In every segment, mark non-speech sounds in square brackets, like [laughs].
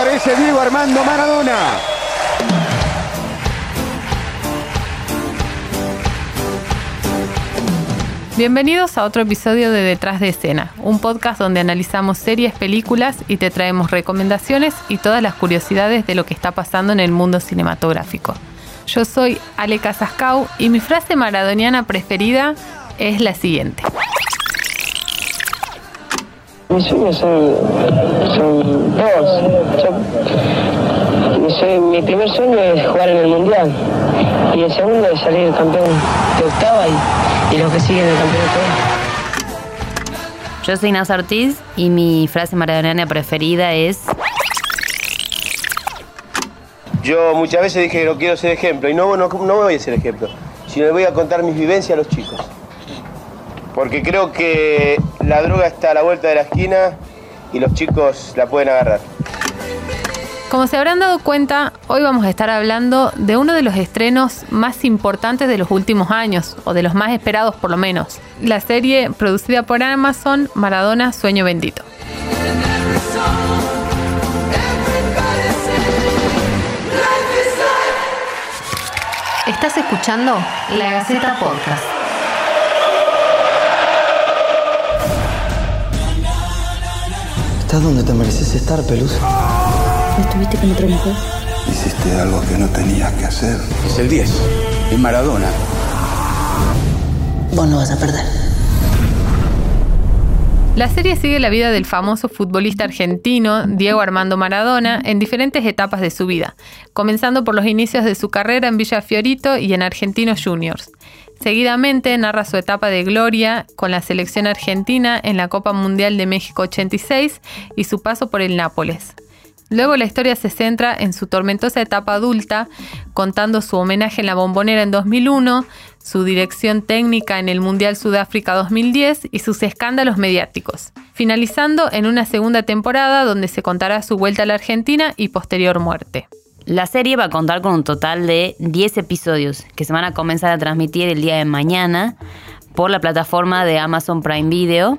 aparece Diego Armando Maradona. Bienvenidos a otro episodio de Detrás de Escena, un podcast donde analizamos series, películas y te traemos recomendaciones y todas las curiosidades de lo que está pasando en el mundo cinematográfico. Yo soy Ale Casascau y mi frase maradoniana preferida es la siguiente. Mis sueños son, son dos. Yo- mi, sue- mi primer sueño es jugar en el Mundial y el segundo es salir campeón de octava y, y los que siguen el campeonato. Yo soy Naz Ortiz y mi frase maradoniana preferida es Yo muchas veces dije que no quiero ser ejemplo y no, no, no voy a ser ejemplo, sino le voy a contar mis vivencias a los chicos. Porque creo que la droga está a la vuelta de la esquina y los chicos la pueden agarrar. Como se habrán dado cuenta, hoy vamos a estar hablando de uno de los estrenos más importantes de los últimos años, o de los más esperados por lo menos. La serie producida por Amazon, Maradona Sueño Bendito. Estás escuchando La Gaceta Podcast. Estás donde te mereces estar, Pelusa. ¿Estuviste con otra mujer? Hiciste algo que no tenías que hacer. Es el 10, es Maradona. Vos no vas a perder. La serie sigue la vida del famoso futbolista argentino Diego Armando Maradona en diferentes etapas de su vida, comenzando por los inicios de su carrera en Villa Fiorito y en Argentinos Juniors. Seguidamente narra su etapa de gloria con la selección argentina en la Copa Mundial de México 86 y su paso por el Nápoles. Luego la historia se centra en su tormentosa etapa adulta, contando su homenaje en la bombonera en 2001, su dirección técnica en el Mundial Sudáfrica 2010 y sus escándalos mediáticos, finalizando en una segunda temporada donde se contará su vuelta a la Argentina y posterior muerte. La serie va a contar con un total de 10 episodios que se van a comenzar a transmitir el día de mañana por la plataforma de Amazon Prime Video.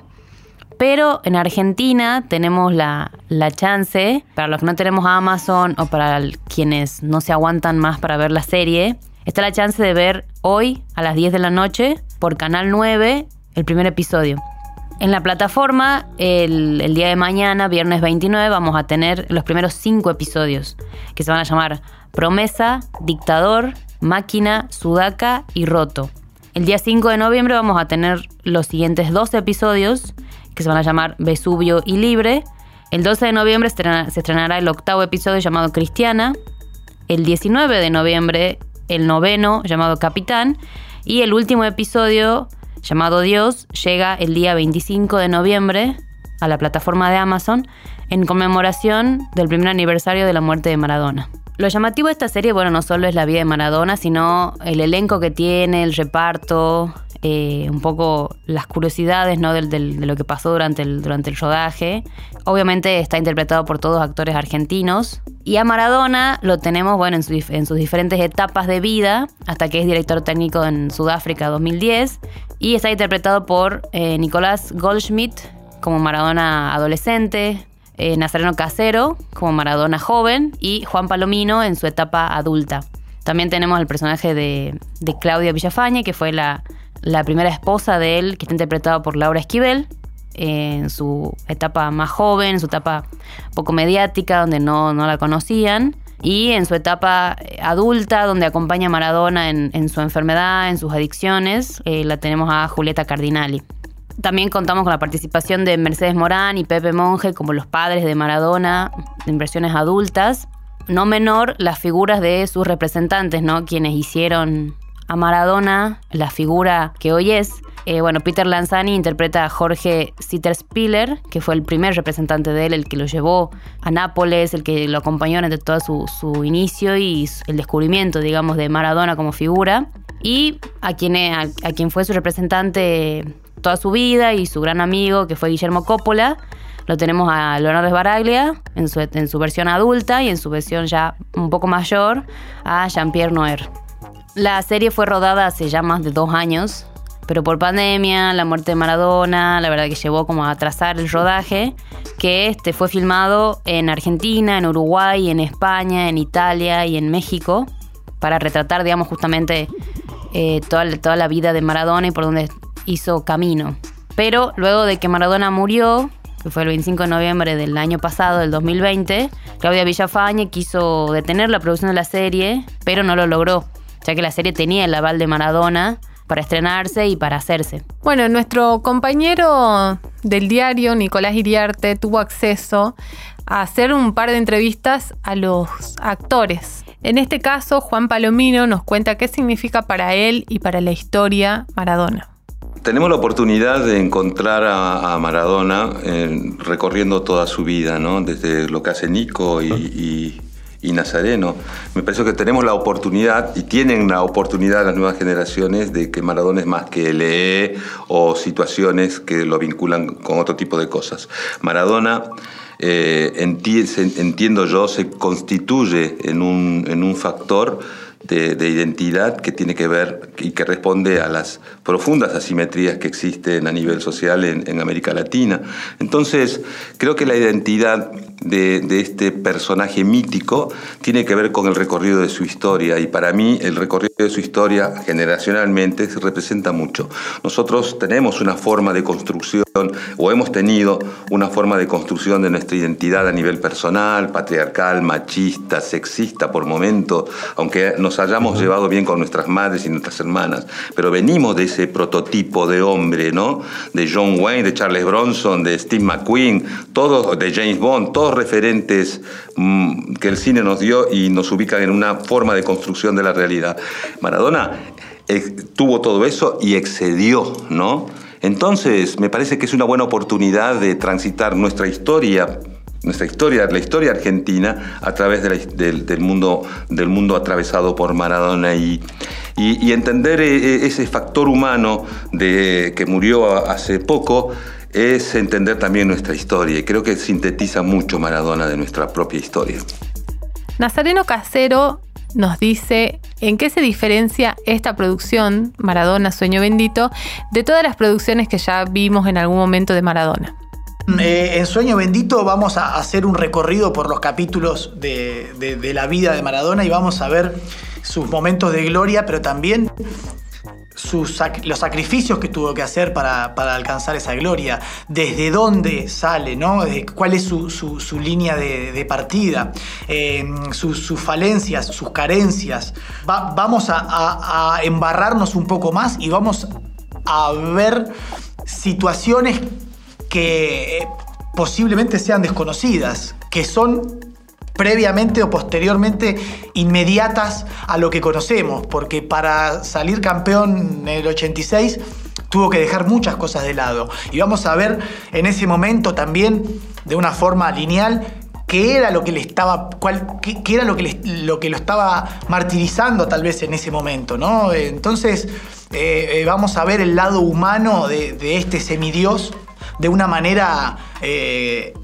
Pero en Argentina tenemos la, la chance, para los que no tenemos Amazon o para quienes no se aguantan más para ver la serie, está la chance de ver hoy a las 10 de la noche por Canal 9 el primer episodio. En la plataforma, el, día de mañana, viernes 29, vamos a tener los primeros cinco episodios, que se van a llamar Promesa, Dictador, Máquina, Sudaca y Roto. El día 5 de noviembre vamos a tener los siguientes dos episodios, que se van a llamar Vesubio y Libre. El 12 de noviembre se estrenará el octavo episodio llamado Cristiana. El 19 de noviembre, el noveno llamado Capitán. Y el último episodio llamado Dios llega el día 25 de noviembre a la plataforma de Amazon en conmemoración del primer aniversario de la muerte de Maradona. Lo llamativo de esta serie, bueno, no solo es la vida de Maradona, sino el elenco que tiene, el reparto, eh, un poco las curiosidades ¿no? del- de lo que pasó durante el, durante el rodaje. Obviamente está interpretado por todos actores argentinos. Y a Maradona lo tenemos bueno, en sus diferentes etapas de vida, hasta que es director técnico en Sudáfrica 2010. Y está interpretado por eh, Nicolás Goldschmidt como Maradona adolescente, eh, Nazareno Casero como Maradona joven y Juan Palomino en su etapa adulta. También tenemos el personaje de, de Claudia Villafañe, que fue la, la primera esposa de él, que está interpretado por Laura Esquivel, eh, en su etapa más joven, en su etapa poco mediática, donde no, no la conocían, y en su etapa eh, adulta, donde acompaña a Maradona en, en su enfermedad, en sus adicciones, eh, la tenemos a Julieta Cardinali. También contamos con la participación de Mercedes Morán y Pepe Monge como los padres de Maradona en versiones adultas. No menor las figuras de sus representantes, ¿no? Quienes hicieron a Maradona la figura que hoy es. Eh, bueno, Peter Lanzani interpreta a Jorge Sitterspiller, que fue el primer representante de él, el que lo llevó a Nápoles, el que lo acompañó durante todo su, inicio y el descubrimiento, digamos, de Maradona como figura. Y a quien, a, a quien fue su representante toda su vida y su gran amigo, que fue Guillermo Coppola. Lo tenemos a Leonardo Sbaraglia en su, en su versión adulta y en su versión ya un poco mayor a Jean-Pierre Noer. La serie fue rodada hace ya más de dos años, pero por pandemia, la muerte de Maradona, la verdad que llevó como a atrasar el rodaje, que este fue filmado en Argentina, en Uruguay, en España, en Italia y en México, para retratar, digamos, justamente eh, toda, toda la vida de Maradona y por donde hizo camino. Pero luego de que Maradona murió, que fue el 25 de noviembre del año pasado, del 2020, Claudia Villafañe quiso detener la producción de la serie, pero no lo logró, ya que la serie tenía el aval de Maradona para estrenarse y para hacerse. Bueno, nuestro compañero del diario, Nicolás Iriarte, tuvo acceso a hacer un par de entrevistas a los actores. En este caso, Juan Palomino nos cuenta qué significa para él y para la historia Maradona. Tenemos la oportunidad de encontrar a, Maradona recorriendo toda su vida, ¿no? desde lo que hace Nico y y Nazareno. Me parece que tenemos la oportunidad, y tienen la oportunidad las nuevas generaciones, de que Maradona es más que LE o situaciones que lo vinculan con otro tipo de cosas. Maradona, eh, entiendo yo, se constituye en un, en un factor de, identidad que tiene que ver y que responde a las profundas asimetrías que existen a nivel social en, América Latina. Entonces, creo que la identidad de, de, este personaje mítico tiene que ver con el recorrido de su historia y para mí el recorrido de su historia generacionalmente se representa mucho. Nosotros tenemos una forma de construcción o hemos tenido una forma de construcción de nuestra identidad a nivel personal, patriarcal, machista, sexista por momentos, aunque nos hayamos llevado bien con nuestras madres y nuestras hermanas, pero venimos de ese prototipo de hombre, ¿no? De John Wayne, de Charles Bronson, de Steve McQueen, todos, de James Bond, todos referentes mm, que el cine nos dio y nos ubican en una forma de construcción de la realidad. Maradona eh, tuvo todo eso y excedió, ¿no? Entonces, me parece que es una buena oportunidad de transitar nuestra historia nuestra historia, la historia argentina, a través del, mundo, del mundo atravesado por Maradona y, y, entender eh, eh, ese factor humano de, que murió hace poco es entender también nuestra historia y creo que sintetiza mucho Maradona de nuestra propia historia. Nazareno Casero nos dice en qué se diferencia esta producción, Maradona Sueño Bendito, de todas las producciones que ya vimos en algún momento de Maradona. Eh, en Sueño Bendito vamos a hacer un recorrido por los capítulos de, la vida de Maradona y vamos a ver sus momentos de gloria, pero también los sacrificios que tuvo que hacer para, alcanzar esa gloria, desde dónde sale, ¿no? cuál es su, línea de, partida, eh, sus, falencias, sus carencias. vamos a embarrarnos un poco más y vamos a ver situaciones que posiblemente sean desconocidas, que son previamente o posteriormente inmediatas a lo que conocemos, porque para salir campeón en el 86 tuvo que dejar muchas cosas de lado. Y vamos a ver en ese momento también, de una forma lineal, qué era lo que le estaba, qué, era lo que, lo que lo estaba martirizando tal vez en ese momento, ¿no? Entonces eh, eh, vamos a ver el lado humano de, de este semidios de una manera eh,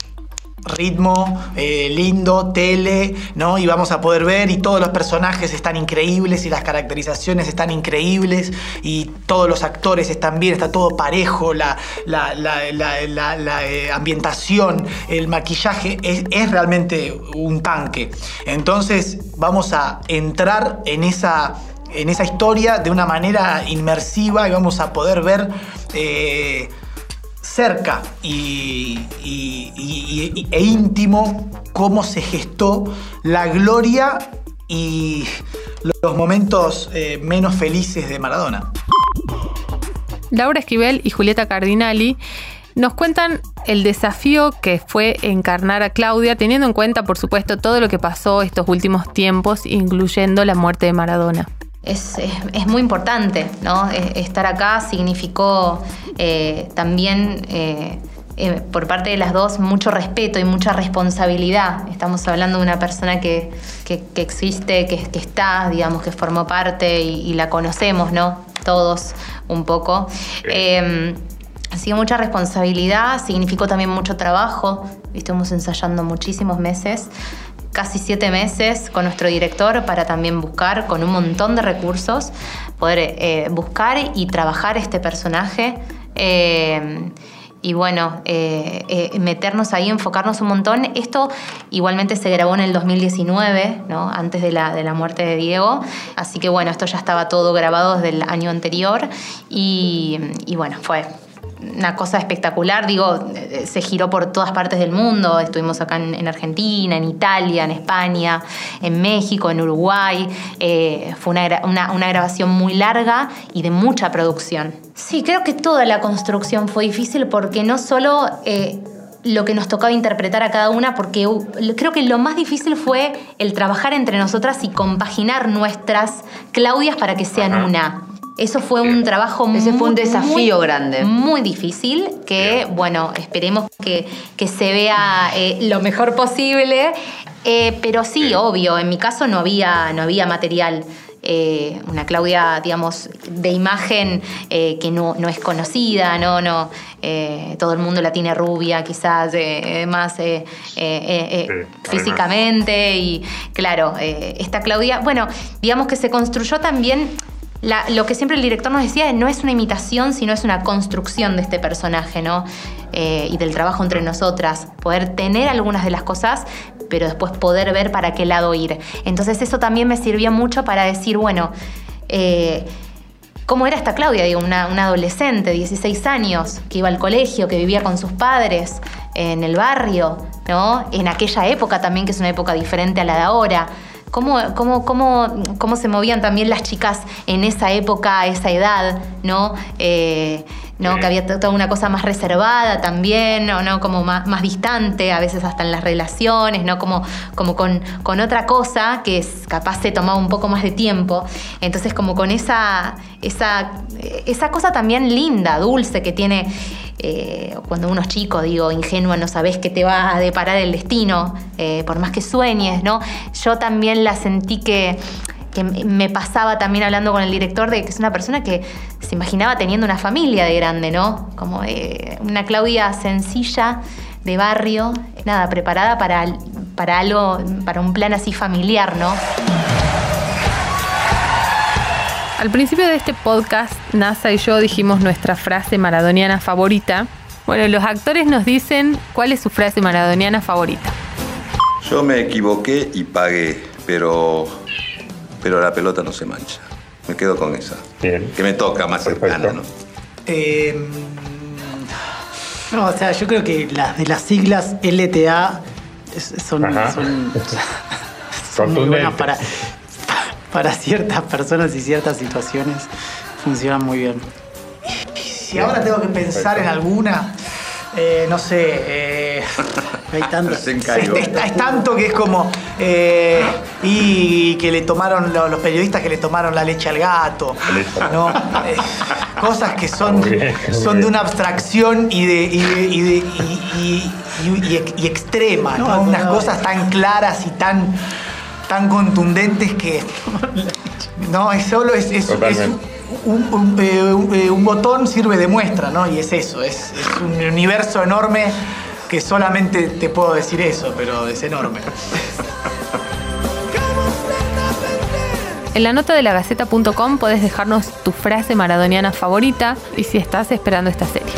ritmo, eh, lindo, tele, ¿no? Y vamos a poder ver y todos los personajes están increíbles y las caracterizaciones están increíbles y todos los actores están bien, está todo parejo, la, eh, ambientación, el maquillaje es, realmente un tanque. Entonces vamos a entrar en esa, en esa historia de una manera inmersiva y vamos a poder ver cerca y, e íntimo cómo se gestó la gloria y los momentos eh, menos felices de Maradona. Laura Esquivel y Julieta Cardinali nos cuentan el desafío que fue encarnar a Claudia, teniendo en cuenta, por supuesto, todo lo que pasó estos últimos tiempos, incluyendo la muerte de Maradona es, muy importante, ¿no? Estar acá significó eh, también eh, eh, por parte de las dos mucho respeto y mucha responsabilidad. Estamos hablando de una persona que, existe, que, está, digamos, que formó parte y, la conocemos, ¿no? Todos un poco. Así que mucha responsabilidad, significó también mucho trabajo. Estuvimos ensayando muchísimos meses casi siete meses con nuestro director para también buscar con un montón de recursos poder eh, buscar y trabajar este personaje. Eh, y bueno, eh, meternos ahí, enfocarnos un montón. Esto igualmente se grabó en el 2019, ¿no? antes de la, de la muerte de Diego. Así que bueno, esto ya estaba todo grabado desde el año anterior. Y, y bueno, fue una cosa espectacular, digo, eh, se giró por todas partes del mundo, estuvimos acá en, en Argentina, en Italia, en España, en México, en Uruguay, eh, fue una, una- una grabación muy larga y de mucha producción. Sí, creo que toda la construcción fue difícil porque no solo... eh, lo que nos tocaba interpretar a cada una, porque creo que lo más difícil fue el trabajar entre nosotras y compaginar nuestras Claudias para que sean una. Eso fue un trabajo Ese fue un muy, desafío muy- grande. Muy difícil, que bueno, esperemos que, que se vea eh, lo mejor posible. Eh, pero sí, obvio, en mi caso no había, no había material. Eh, una Claudia, digamos, de imagen eh, que no, no es conocida, no, no, eh, todo el mundo la tiene rubia, quizás más físicamente y claro, esta Claudia, bueno, digamos que se construyó también la- lo que siempre el director nos decía, no es una imitación, sino es una construcción de este personaje, ¿no? Eh, y del trabajo entre nosotras. Poder tener algunas de las cosas, pero después poder ver para qué lado ir. Entonces eso también me sirvió mucho para decir, bueno, eh, ¿cómo era esta Claudia? Digo, una, una adolescente, 16 años, que iba al colegio, que vivía con sus padres en el barrio, ¿no? En aquella época también, que es una época diferente a la de ahora. ¿Cómo, cómo, cómo, cómo se movían también las chicas en esa época, esa edad, ¿no? Eh, ¿no? Que había toda una cosa más reservada también, ¿no? ¿no? Como más, más distante, a veces hasta en las relaciones, ¿no? Como, como con, con otra cosa que es, capaz se tomaba un poco más de tiempo. Entonces, como con esa, esa, esa cosa también linda, dulce que tiene eh, cuando uno es chico, digo, ingenua, no sabes qué te va a deparar el destino, eh, por más que sueñes, ¿no? Yo también la sentí que, que me pasaba también hablando con el director de que es una persona que se imaginaba teniendo una familia de grande, ¿no? Como eh, una Claudia sencilla, de barrio, nada, preparada para, para algo, para un plan así familiar, ¿no? Al principio de este podcast, NASA y yo dijimos nuestra frase maradoniana favorita. Bueno, los actores nos dicen cuál es su frase maradoniana favorita. Yo me equivoqué y pagué, pero, pero la pelota no se mancha. Me quedo con esa. Que me toca más cercana, ¿no? Eh, no, o sea, yo creo que las de las siglas LTA son, Ajá. son, [laughs] son muy buenas para, para ciertas personas y ciertas situaciones. Funcionan muy bien. Si ahora tengo que pensar en alguna, eh, no sé, eh, hay [laughs] caigo. Es, es- es tanto que es como. eh, y que le tomaron, lo- los periodistas que le tomaron la leche al gato. ¿no? [laughs] Eh, cosas que son, bien, son de una abstracción y de, y de- y de- y- y- y- y ex- y extrema, ¿no? Unas cosas tan claras y tan, tan contundentes que. No, es solo es, es-. Un, un- eh, un- eh, un botón sirve de muestra, ¿no? Y es eso, es, es un universo enorme que solamente te puedo decir eso, pero es enorme. En la nota de la Gaceta.com podés dejarnos tu frase maradoniana favorita y si estás esperando esta serie.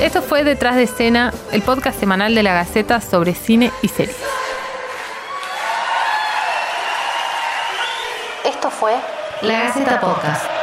Esto fue Detrás de Escena, el podcast semanal de la Gaceta sobre cine y series. Esto fue La Gaceta Podcast.